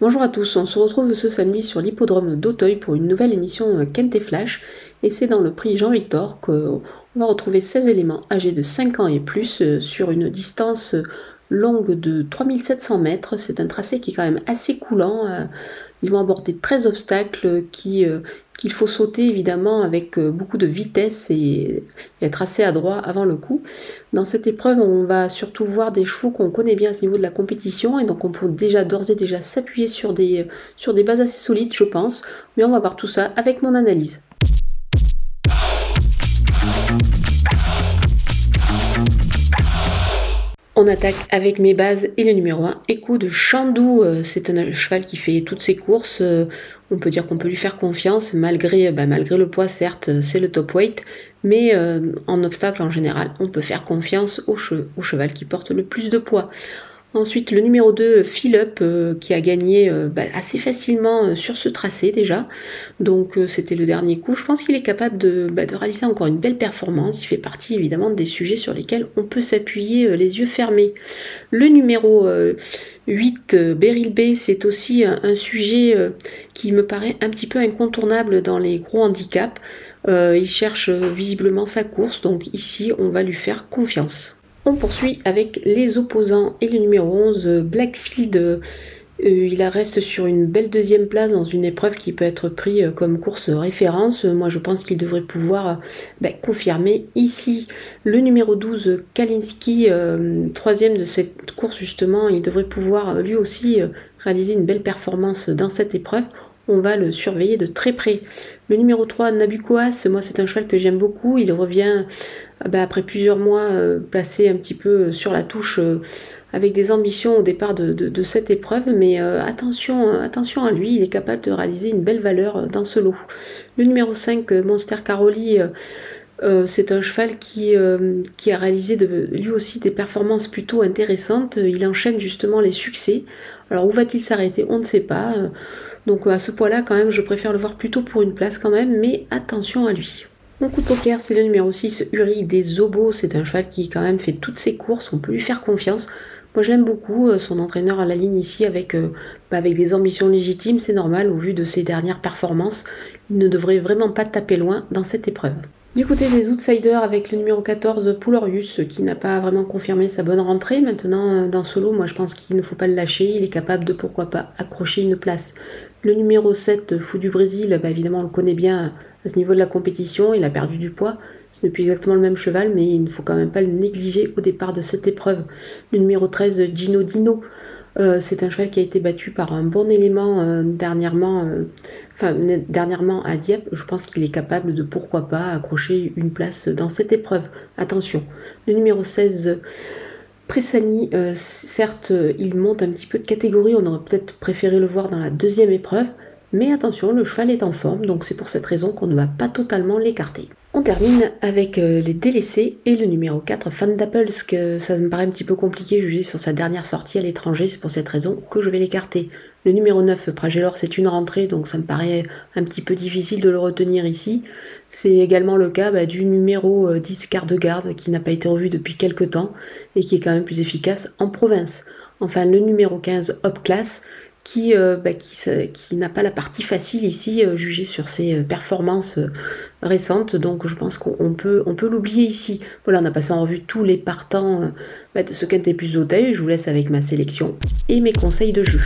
Bonjour à tous, on se retrouve ce samedi sur l'hippodrome d'Auteuil pour une nouvelle émission Kent et Flash et c'est dans le prix Jean-Victor qu'on va retrouver 16 éléments âgés de 5 ans et plus euh, sur une distance longue de 3700 mètres. C'est un tracé qui est quand même assez coulant. Ils vont aborder 13 obstacles qui, euh, qu'il faut sauter évidemment avec euh, beaucoup de vitesse et être assez adroit avant le coup. Dans cette épreuve, on va surtout voir des chevaux qu'on connaît bien à ce niveau de la compétition et donc on peut déjà d'ores et déjà s'appuyer sur des, sur des bases assez solides, je pense. Mais on va voir tout ça avec mon analyse. On attaque avec mes bases et le numéro 1, Écho de Chandou. Euh, c'est un cheval qui fait toutes ses courses. Euh, on peut dire qu'on peut lui faire confiance malgré, bah, malgré le poids, certes, c'est le top weight. Mais euh, en obstacle en général, on peut faire confiance au cheval qui porte le plus de poids. Ensuite, le numéro 2, Philip, euh, qui a gagné euh, bah, assez facilement euh, sur ce tracé déjà. Donc c'était le dernier coup. Je pense qu'il est capable bah, de, réaliser encore une belle performance. Il fait partie évidemment des sujets sur lesquels on peut s'appuyer les yeux fermés. Le numéro 8, Beryl B, c'est aussi un, sujet qui me paraît un petit peu incontournable dans les gros handicaps. il cherche visiblement sa course, donc ici on va lui faire confiance. On poursuit avec les opposants et le numéro 11, Blackfield. Euh, il reste sur une belle deuxième place dans une épreuve qui peut être prise comme course référence. Moi, je pense qu'il devrait pouvoir ben, confirmer ici le numéro 12, Kalinski, euh, troisième de cette course justement. Il devrait pouvoir lui aussi réaliser une belle performance dans cette épreuve on va le surveiller de très près. Le numéro 3, Nabucoas, moi c'est un cheval que j'aime beaucoup. Il revient euh, bah, après plusieurs mois euh, placé un petit peu euh, sur la touche avec des ambitions au départ de, cette épreuve, mais attention, attention à lui, il est capable de réaliser une belle valeur dans ce lot. Le numéro 5, Monster Caroli, c'est un cheval qui, qui a réalisé de, lui aussi des performances plutôt intéressantes. Il enchaîne justement les succès. Alors où va-t-il s'arrêter? On ne sait pas. Donc à ce poids-là, quand même, je préfère le voir plutôt pour une place quand même, mais attention à lui. Mon coup de poker, c'est le numéro 6, Uri des Obos. C'est un cheval qui quand même fait toutes ses courses, on peut lui faire confiance. Moi je l'aime beaucoup, euh, son entraîneur à la ligne ici euh, bah, avec des ambitions légitimes, c'est normal au vu de ses dernières performances. Il ne devrait vraiment pas taper loin dans cette épreuve. Du côté des outsiders, avec le numéro 14, Poulorius, qui n'a pas vraiment confirmé sa bonne rentrée. Maintenant, euh, dans solo, moi je pense qu'il ne faut pas le lâcher. Il est capable de, pourquoi pas, accrocher une place. Le numéro 7, Fou du Brésil, bah, évidemment, on le connaît bien à ce niveau de la compétition. Il a perdu du poids. Ce n'est plus exactement le même cheval, mais il ne faut quand même pas le négliger au départ de cette épreuve. Le numéro 13, Gino Dino. Euh, c'est un cheval qui a été battu par un bon élément euh, dernièrement, euh, enfin, dernièrement à Dieppe. Je pense qu'il est capable de pourquoi pas accrocher une place dans cette épreuve. Attention. Le numéro 16, Pressani, certes, il monte un petit peu de catégorie. On aurait peut-être préféré le voir dans la deuxième épreuve. Mais attention, le cheval est en forme, donc c'est pour cette raison qu'on ne va pas totalement l'écarter. On termine avec euh, les délaissés et le numéro 4, Fan d'Apple, que ça me paraît un petit peu compliqué jugé sur sa dernière sortie à l'étranger, c'est pour cette raison que je vais l'écarter. Le numéro 9, Pragelor, c'est une rentrée, donc ça me paraît un petit peu difficile de le retenir ici. C'est également le cas bah, du numéro 10, euh, de garde qui n'a pas été revu depuis quelques temps et qui est quand même plus efficace en province. Enfin, le numéro 15, Hop Class, qui, euh, bah, qui, n'a pas la partie facile ici, euh, jugée sur ses euh, performances récentes. Donc je pense qu'on peut, on peut l'oublier ici. Voilà, on a passé en revue tous les partants bah, de ce quintet plus d'hôtel. Je vous laisse avec ma sélection et mes conseils de jeu.